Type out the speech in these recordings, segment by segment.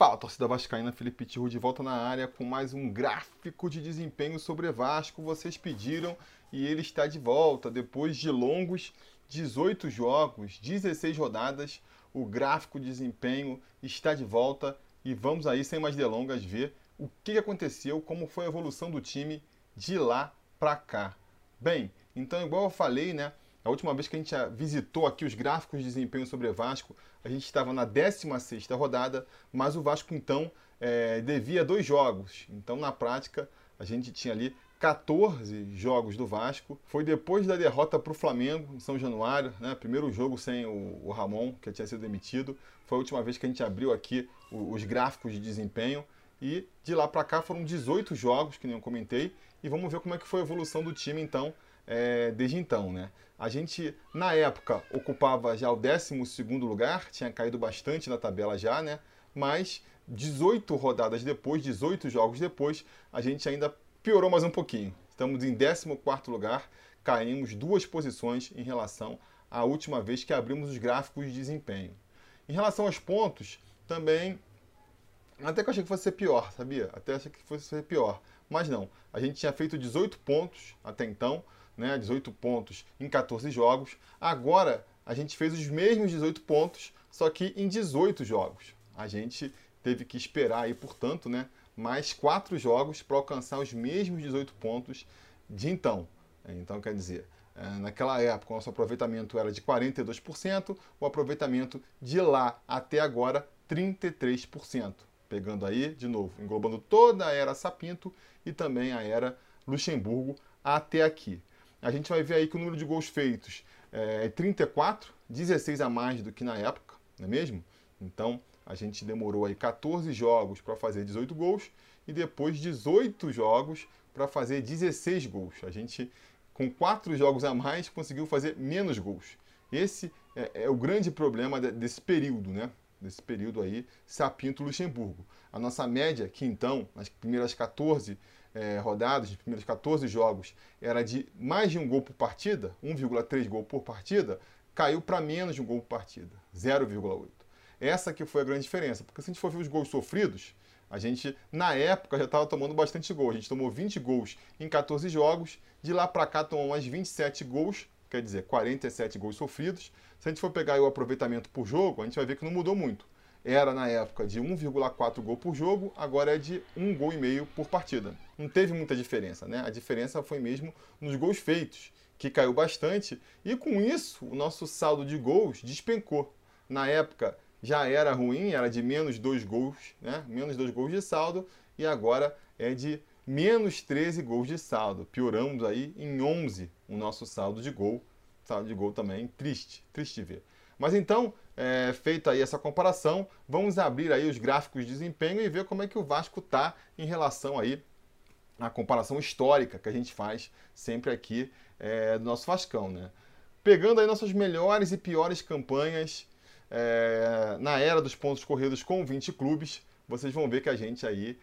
Fala, torcida vascaína, Felipe Tirro de volta na área com mais um gráfico de desempenho sobre Vasco. Vocês pediram e ele está de volta depois de longos 18 jogos, 16 rodadas. O gráfico de desempenho está de volta e vamos aí, sem mais delongas, ver o que aconteceu, como foi a evolução do time de lá para cá. Bem, então, igual eu falei, né? A última vez que a gente visitou aqui os gráficos de desempenho sobre Vasco, a gente estava na 16ª rodada, mas o Vasco então é, devia dois jogos. Então, na prática, a gente tinha ali 14 jogos do Vasco. Foi depois da derrota para o Flamengo em São Januário, né? primeiro jogo sem o, o, Ramon, que tinha sido demitido. Foi a última vez que a gente abriu aqui os gráficos de desempenho. E de lá para cá foram 18 jogos, que nem eu comentei. E vamos ver como é que foi a evolução do time então é, desde então, né? A gente, na época, ocupava já o 12 lugar, tinha caído bastante na tabela já, né? Mas 18 rodadas depois, 18 jogos depois, a gente ainda piorou mais um pouquinho. Estamos em 14 lugar, caímos duas posições em relação à última vez que abrimos os gráficos de desempenho. Em relação aos pontos, também até que eu achei que fosse ser pior, sabia? Até achei que fosse ser pior. Mas não. A gente tinha feito 18 pontos até então né, 18 pontos em 14 jogos. Agora a gente fez os mesmos 18 pontos, só que em 18 jogos. A gente teve que esperar aí, portanto, né, mais quatro jogos para alcançar os mesmos 18 pontos de então. Então, quer dizer, é, naquela época o nosso aproveitamento era de 42%, o aproveitamento de lá até agora 33%. Pegando aí, de novo, englobando toda a era Sapinto e também a era Luxemburgo até aqui a gente vai ver aí que o número de gols feitos é 34, 16 a mais do que na época, não é mesmo? Então, a gente demorou aí 14 jogos para fazer 18 gols e depois 18 jogos para fazer 16 gols. A gente, com 4 jogos a mais, conseguiu fazer menos gols. Esse é, é o grande problema desse período, né? Desse período aí, Sapinto-Luxemburgo. A nossa média, que então, nas primeiras 14 é, rodadas, primeiros 14 jogos, era de mais de um gol por partida, 1,3 gol por partida, caiu para menos de um gol por partida, 0,8. Essa que foi a grande diferença, porque se a gente for ver os gols sofridos, a gente, na época, já estava tomando bastante gol. A gente tomou 20 gols em 14 jogos, de lá para cá tomou mais 27 gols, quer dizer, 47 gols sofridos. Se a gente for pegar o aproveitamento por jogo, a gente vai ver que não mudou muito era na época de 1,4 gol por jogo, agora é de 1 gol e meio por partida. Não teve muita diferença, né? A diferença foi mesmo nos gols feitos, que caiu bastante, e com isso o nosso saldo de gols despencou. Na época já era ruim, era de menos 2 gols, né? Menos 2 gols de saldo, e agora é de menos 13 gols de saldo. Pioramos aí em 11 o nosso saldo de gol. Saldo de gol também triste, triste ver. Mas então, é, feita aí essa comparação, vamos abrir aí os gráficos de desempenho e ver como é que o Vasco está em relação aí à comparação histórica que a gente faz sempre aqui é, do nosso Vascão, né? Pegando aí nossas melhores e piores campanhas é, na era dos pontos corridos com 20 clubes, vocês vão ver que a gente aí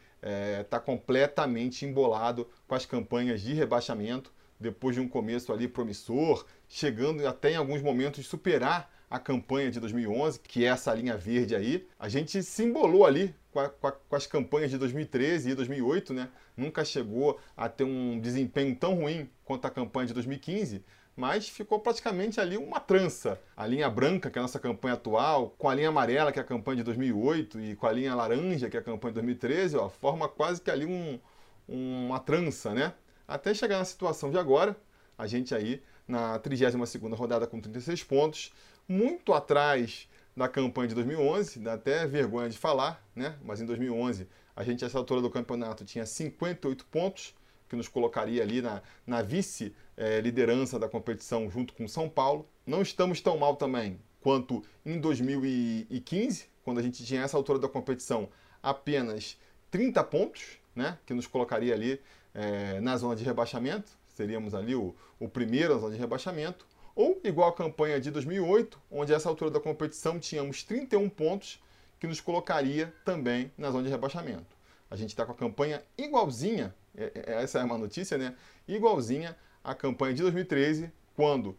está é, completamente embolado com as campanhas de rebaixamento, depois de um começo ali promissor, chegando até em alguns momentos superar a campanha de 2011, que é essa linha verde aí, a gente se embolou ali com, a, com, a, com, as campanhas de 2013 e 2008, né? Nunca chegou a ter um desempenho tão ruim quanto a campanha de 2015, mas ficou praticamente ali uma trança. A linha branca, que é a nossa campanha atual, com a linha amarela, que é a campanha de 2008, e com a linha laranja, que é a campanha de 2013, ó, forma quase que ali um, uma trança, né? Até chegar na situação de agora, a gente aí na 32ª rodada com 36 pontos, muito atrás da campanha de 2011, dá até vergonha de falar, né? Mas em 2011 a gente, essa altura do campeonato, tinha 58 pontos, que nos colocaria ali na, na vice-liderança da competição junto com São Paulo. Não estamos tão mal também quanto em 2015, quando a gente tinha essa altura da competição apenas 30 pontos, né? Que nos colocaria ali é, na zona de rebaixamento. Seríamos ali o, o primeiro na zona de rebaixamento. Ou igual a campanha de 2008, onde essa altura da competição tínhamos 31 pontos, que nos colocaria também na zona de rebaixamento. A gente está com a campanha igualzinha, é, é, essa é uma notícia, né? Igualzinha à campanha de 2013, quando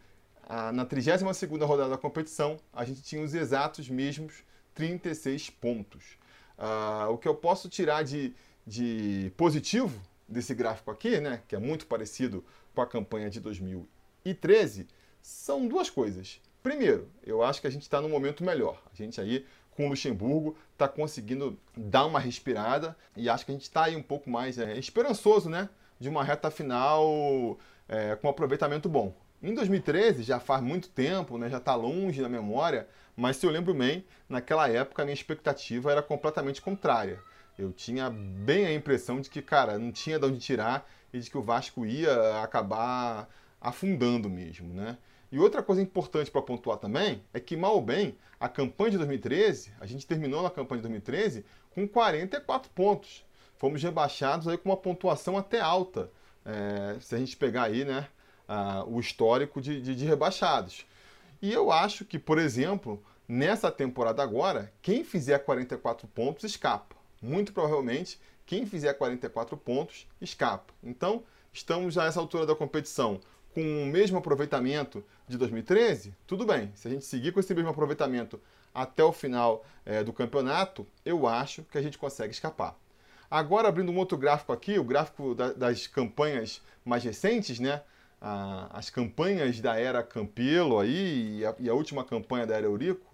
na 32ª rodada da competição a gente tinha os exatos mesmos 36 pontos. Uh, o que eu posso tirar de, de positivo desse gráfico aqui, né, que é muito parecido com a campanha de 2013, são duas coisas. Primeiro, eu acho que a gente está num momento melhor. A gente aí, com o Luxemburgo, está conseguindo dar uma respirada e acho que a gente está aí um pouco mais é, esperançoso, né? De uma reta final é, com aproveitamento bom. Em 2013, já faz muito tempo, né, já está longe na memória, mas se eu lembro bem, naquela época a minha expectativa era completamente contrária. Eu tinha bem a impressão de que, cara, não tinha de onde tirar e de que o Vasco ia acabar afundando mesmo, né? E outra coisa importante para pontuar também é que, mal ou bem, a campanha de 2013, a gente terminou na campanha de 2013 com 44 pontos. Fomos rebaixados aí com uma pontuação até alta. É, se a gente pegar aí, né, o histórico de, de, de rebaixados. E eu acho que, por exemplo, nessa temporada agora, quem fizer 44 pontos escapa. Muito provavelmente, quem fizer 44 pontos escapa. Então, estamos a essa altura da competição com o mesmo aproveitamento de 2013, tudo bem. Se a gente seguir com esse mesmo aproveitamento até o final é, do campeonato, eu acho que a gente consegue escapar. Agora, abrindo um outro gráfico aqui, o gráfico da, das campanhas mais recentes, né? as campanhas da era Campelo aí e a, e a, última campanha da era Eurico,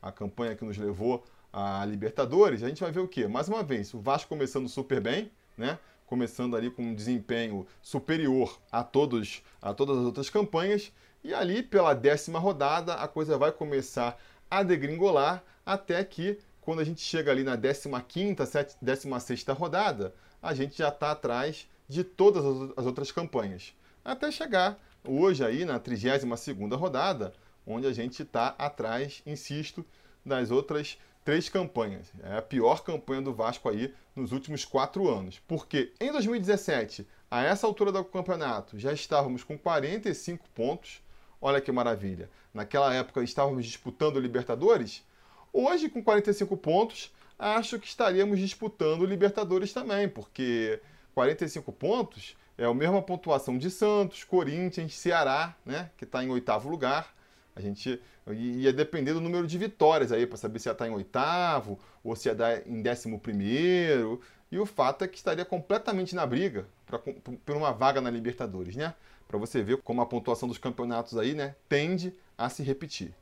a campanha que nos levou a Libertadores, a gente vai ver o quê? Mais uma vez, o Vasco começando super bem, né? Começando ali com um desempenho superior a, todos, a todas as outras campanhas, e ali pela décima rodada a coisa vai começar a degringolar até que quando a gente chega ali na 15ª, 16ª rodada, a gente já está atrás de todas as outras campanhas. Até chegar hoje aí na 32ª rodada, onde a gente está atrás, insisto, das outras três campanhas. É a pior campanha do Vasco aí nos últimos quatro anos. Porque em 2017, a essa altura do campeonato, já estávamos com 45 pontos. Olha que maravilha. Naquela época estávamos disputando Libertadores. Hoje, com 45 pontos, acho que estaríamos disputando Libertadores também, porque 45 pontos é a mesma pontuação de Santos, Corinthians, Ceará, né, que está em oitavo lugar. A gente ia depender do número de vitórias aí para saber se ia estar em oitavo ou se ia dar em décimo primeiro. E o fato é que estaria completamente na briga por uma vaga na Libertadores, né? Para você ver como a pontuação dos campeonatos aí, né, tende a se repetir.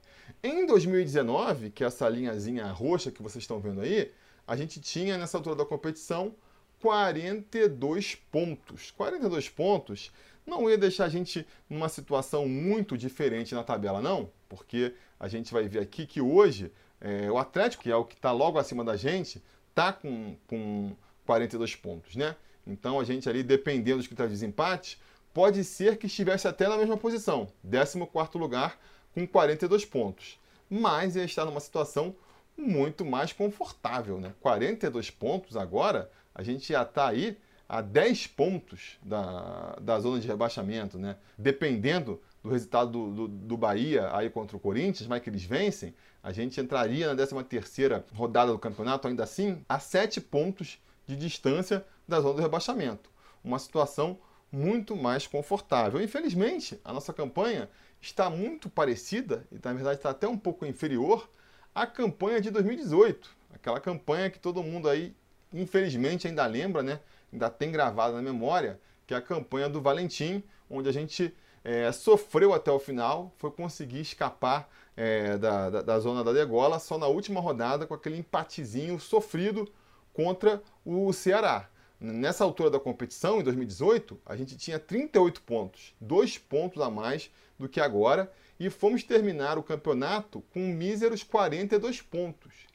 Em 2019, que é essa linhazinha roxa que vocês estão vendo aí, a gente tinha nessa altura da competição 42 pontos. 42 pontos não ia deixar a gente numa situação muito diferente na tabela, não, porque a gente vai ver aqui que hoje é, o Atlético, que é o que está logo acima da gente, está com, com 42 pontos, né? Então a gente ali, dependendo dos critérios de desempate, pode ser que estivesse até na mesma posição, 14 lugar com 42 pontos. Mas ia estar numa situação muito mais confortável, né? 42 pontos agora, a gente já está aí a 10 pontos da, da zona de rebaixamento, né? Dependendo do resultado do, do, do, Bahia aí contra o Corinthians, mas que eles vencem, a gente entraria na 13 terceira rodada do campeonato, ainda assim, a 7 pontos de distância da zona do rebaixamento. Uma situação muito mais confortável. Infelizmente, a nossa campanha está muito parecida, e na verdade está até um pouco inferior, à campanha de 2018. Aquela campanha que todo mundo aí, infelizmente, ainda lembra, né? Ainda tem gravado na memória, que é a campanha do Valentim, onde a gente é, sofreu até o final, foi conseguir escapar é, da, da, da, zona da degola só na última rodada com aquele empatezinho sofrido contra o Ceará. Nessa altura da competição, em 2018, a gente tinha 38 pontos, dois pontos a mais do que agora, e fomos terminar o campeonato com míseros 42 pontos.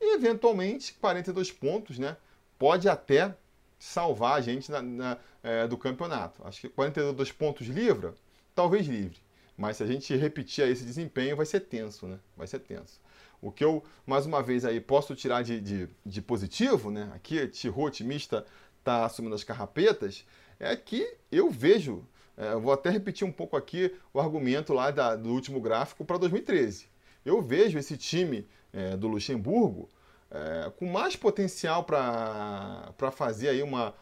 E, eventualmente, 42 pontos, né? Pode até salvar a gente na, na, é, do campeonato. Acho que 42 pontos livra, talvez livre. Mas se a gente repetir esse desempenho, vai ser tenso, né? Vai ser tenso. O que eu, mais uma vez, aí posso tirar de, de, de positivo, né? Aqui, Tirro otimista está assumindo as carrapetas, é que eu vejo, é, vou até repetir um pouco aqui o argumento lá da, do último gráfico para 2013. Eu vejo esse time é, do Luxemburgo é, com mais potencial para fazer aí uma.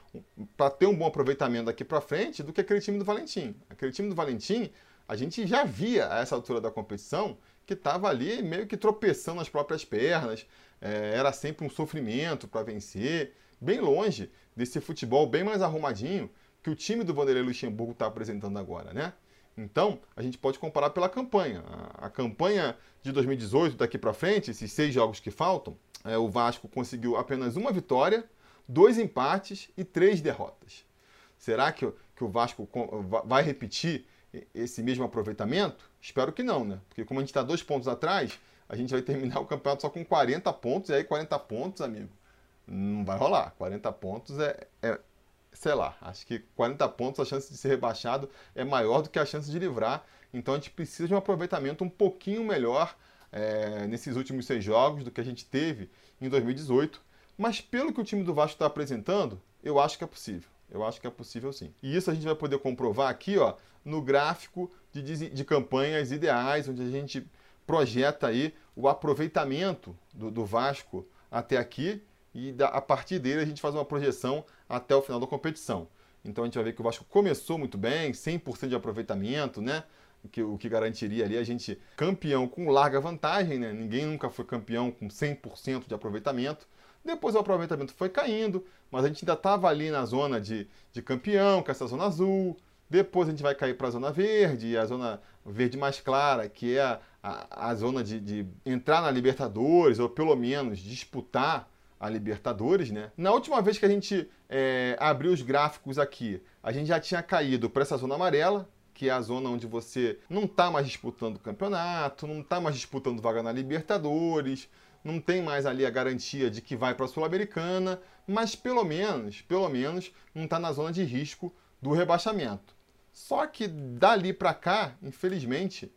para ter um bom aproveitamento daqui para frente do que aquele time do Valentim. Aquele time do Valentim, a gente já via a essa altura da competição que estava ali meio que tropeçando nas próprias pernas, é, era sempre um sofrimento para vencer, bem longe desse futebol bem mais arrumadinho que o time do Vanderlei Luxemburgo está apresentando agora, né? Então, a gente pode comparar pela campanha. A, a campanha de 2018, daqui para frente, esses seis jogos que faltam, é, o Vasco conseguiu apenas uma vitória, dois empates e três derrotas. Será que, que o Vasco vai repetir esse mesmo aproveitamento? Espero que não, né? Porque como a gente está dois pontos atrás, a gente vai terminar o campeonato só com 40 pontos, e aí 40 pontos, amigo, não vai rolar. 40 pontos é, é sei lá, acho que 40 pontos a chance de ser rebaixado é maior do que a chance de livrar. Então a gente precisa de um aproveitamento um pouquinho melhor é, nesses últimos seis jogos do que a gente teve em 2018. Mas pelo que o time do Vasco está apresentando, eu acho que é possível. Eu acho que é possível sim. E isso a gente vai poder comprovar aqui, ó, no gráfico de, de campanhas ideais, onde a gente projeta aí o aproveitamento do, do Vasco até aqui e da, a partir dele a gente faz uma projeção até o final da competição. Então a gente vai ver que o Vasco começou muito bem, 100% de aproveitamento, né? Que, o que garantiria ali a gente campeão com larga vantagem, né? Ninguém nunca foi campeão com 100% de aproveitamento. Depois o aproveitamento foi caindo, mas a gente ainda estava ali na zona de, de campeão, com essa zona azul. Depois a gente vai cair para a zona verde, a zona verde mais clara, que é a, a, a zona de, de entrar na Libertadores, ou pelo menos disputar a Libertadores, né? Na última vez que a gente é, abriu os gráficos aqui, a gente já tinha caído para essa zona amarela, que é a zona onde você não está mais disputando o campeonato, não está mais disputando vaga na Libertadores, não tem mais ali a garantia de que vai para a Sul-Americana, mas pelo menos, pelo menos, não está na zona de risco do rebaixamento. Só que dali para cá, infelizmente,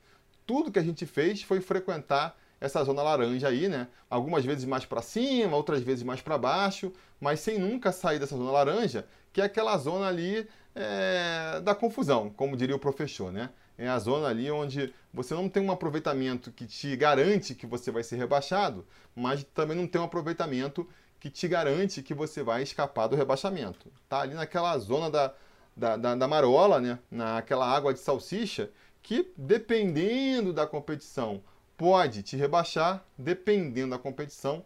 tudo que a gente fez foi frequentar essa zona laranja aí, né? Algumas vezes mais para cima, outras vezes mais para baixo, mas sem nunca sair dessa zona laranja, que é aquela zona ali é, da confusão, como diria o professor, né? É a zona ali onde você não tem um aproveitamento que te garante que você vai ser rebaixado, mas também não tem um aproveitamento que te garante que você vai escapar do rebaixamento. Tá ali naquela zona da, da, da, da marola, né? Naquela água de salsicha, que dependendo da competição pode te rebaixar, dependendo da competição,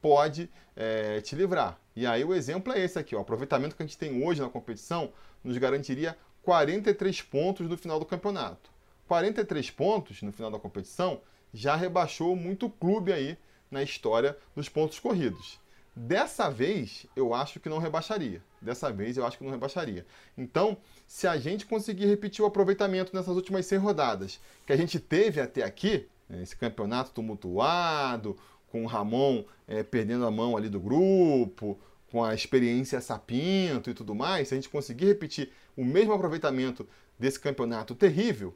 pode é, te livrar. E aí o exemplo é esse aqui, o aproveitamento que a gente tem hoje na competição nos garantiria 43 pontos no final do campeonato. 43 pontos no final da competição já rebaixou muito clube aí na história dos pontos corridos. Dessa vez, eu acho que não rebaixaria. Dessa vez, eu acho que não rebaixaria. Então, se a gente conseguir repetir o aproveitamento nessas últimas 100 rodadas que a gente teve até aqui, esse campeonato tumultuado, com o Ramon é, perdendo a mão ali do grupo, com a experiência sapinto e tudo mais, se a gente conseguir repetir o mesmo aproveitamento desse campeonato terrível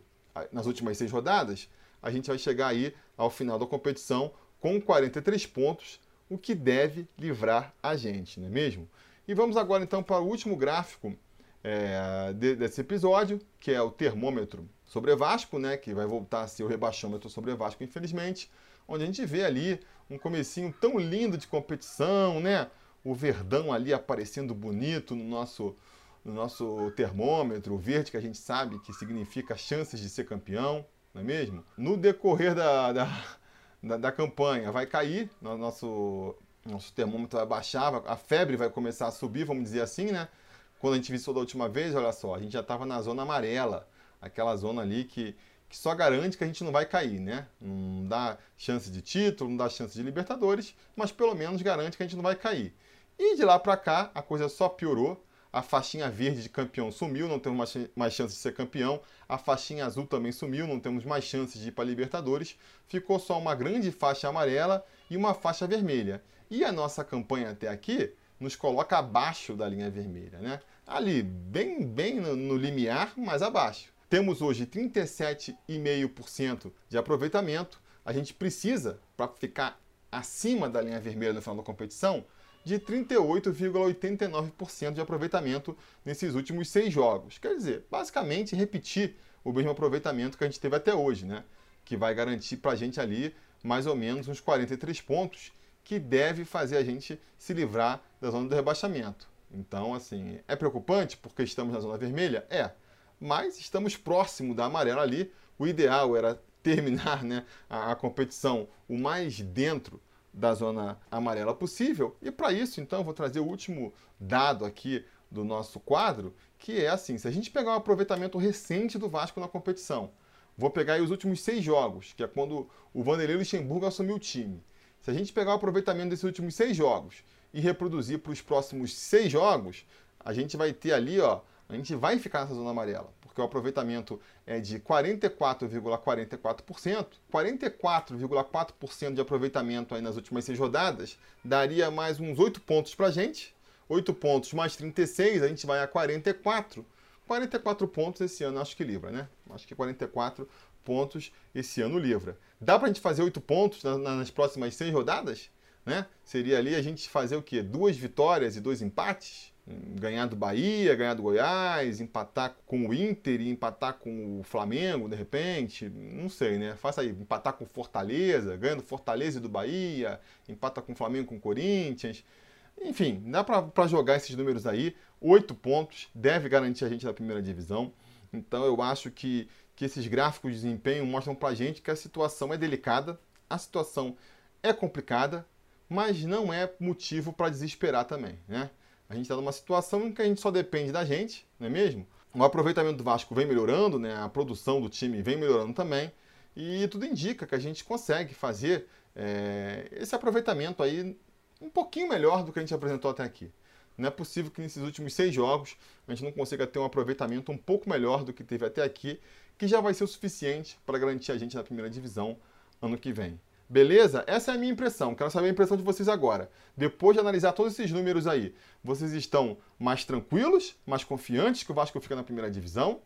nas últimas seis rodadas, a gente vai chegar aí ao final da competição com 43 pontos, o que deve livrar a gente, não é mesmo? E vamos agora então para o último gráfico é, desse episódio, que é o termômetro sobre Vasco, né, que vai voltar a ser o rebaixômetro sobre Vasco, infelizmente, onde a gente vê ali um comecinho tão lindo de competição, né? O Verdão ali aparecendo bonito no nosso no nosso termômetro, o verde que a gente sabe que significa chances de ser campeão, não é mesmo? No decorrer da, da, da, da campanha vai cair, nosso, nosso termômetro vai baixar, a febre vai começar a subir, vamos dizer assim, né? Quando a gente visitou da última vez, olha só, a gente já estava na zona amarela aquela zona ali que, que só garante que a gente não vai cair, né? Não dá chance de título, não dá chance de Libertadores, mas pelo menos garante que a gente não vai cair. E de lá para cá, a coisa só piorou. A faixinha verde de campeão sumiu, não temos mais, mais chance de ser campeão. A faixinha azul também sumiu, não temos mais chances de ir para Libertadores. Ficou só uma grande faixa amarela e uma faixa vermelha. E a nossa campanha até aqui nos coloca abaixo da linha vermelha, né? Ali, bem, bem no, no limiar, mas abaixo. Temos hoje 37,5% de aproveitamento. A gente precisa, para ficar acima da linha vermelha no final da competição, de 38,89% de aproveitamento nesses últimos seis jogos. Quer dizer, basicamente repetir o mesmo aproveitamento que a gente teve até hoje, né? Que vai garantir para a gente ali mais ou menos uns 43 pontos, que deve fazer a gente se livrar da zona do rebaixamento. Então, assim, é preocupante porque estamos na zona vermelha? É mas estamos próximo da amarela ali. O ideal era terminar né, a, a competição o mais dentro da zona amarela possível. E para isso, então, vou trazer o último dado aqui do nosso quadro, que é assim: se a gente pegar o aproveitamento recente do Vasco na competição, vou pegar os últimos seis jogos, que é quando o Vanderlei Luxemburgo assumiu o time. Se a gente pegar o aproveitamento desses últimos seis jogos e reproduzir para os próximos seis jogos, a gente vai ter ali, ó, a gente vai ficar nessa zona amarela, porque o aproveitamento é de 44,44%. 44,4% de aproveitamento aí nas últimas seis rodadas daria mais uns 8 pontos para a gente. 8 pontos mais 36, a gente vai a 44. 44 pontos esse ano, acho que livra, né? Acho que 44 pontos esse ano livra. Dá para a gente fazer 8 pontos nas próximas seis rodadas? Né? Seria ali a gente fazer o quê? Duas vitórias e dois empates? ganhar do Bahia, ganhar do Goiás, empatar com o Inter e empatar com o Flamengo, de repente, não sei, né? Faça aí, empatar com Fortaleza, ganha do Fortaleza e do Bahia, empata com o Flamengo com o Corinthians. Enfim, dá para jogar esses números aí. Oito pontos, deve garantir a gente na primeira divisão. Então eu acho que, que esses gráficos de desempenho mostram para a gente que a situação é delicada, a situação é complicada, mas não é motivo para desesperar também, né? A gente está numa situação em que a gente só depende da gente, não é mesmo? O aproveitamento do Vasco vem melhorando, né? a produção do time vem melhorando também, e tudo indica que a gente consegue fazer é, esse aproveitamento aí um pouquinho melhor do que a gente apresentou até aqui. Não é possível que nesses últimos seis jogos a gente não consiga ter um aproveitamento um pouco melhor do que teve até aqui, que já vai ser o suficiente para garantir a gente na primeira divisão ano que vem. Beleza? Essa é a minha impressão. Quero saber a impressão de vocês agora. Depois de analisar todos esses números aí, vocês estão mais tranquilos, mais confiantes que o Vasco fica na primeira divisão?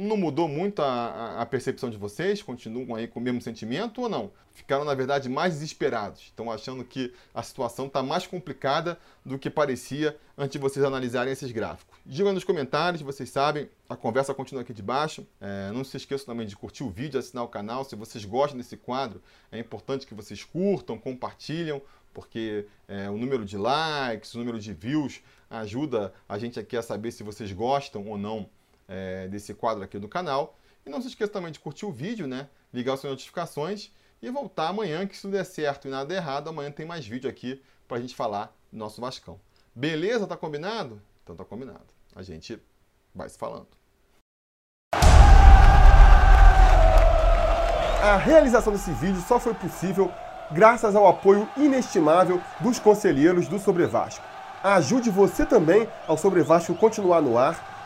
Não mudou muito a, a, percepção de vocês? Continuam aí com o mesmo sentimento ou não? Ficaram, na verdade, mais desesperados. Estão achando que a situação está mais complicada do que parecia antes de vocês analisarem esses gráficos. Digam nos comentários, vocês sabem, a conversa continua aqui debaixo. É, não se esqueçam também de curtir o vídeo, assinar o canal. Se vocês gostam desse quadro, é importante que vocês curtam, compartilham, porque é, o número de likes, o número de views ajuda a gente aqui a saber se vocês gostam ou não é, desse quadro aqui do canal. E não se esqueça também de curtir o vídeo, né? Ligar as suas notificações e voltar amanhã, que se tudo der certo e nada errado, amanhã tem mais vídeo aqui pra gente falar do nosso Vascão. Beleza? Tá combinado? Então tá combinado. A gente vai se falando. A realização desse vídeo só foi possível graças ao apoio inestimável dos conselheiros do Sobre Vasco. Ajude você também ao Sobre Vasco continuar no ar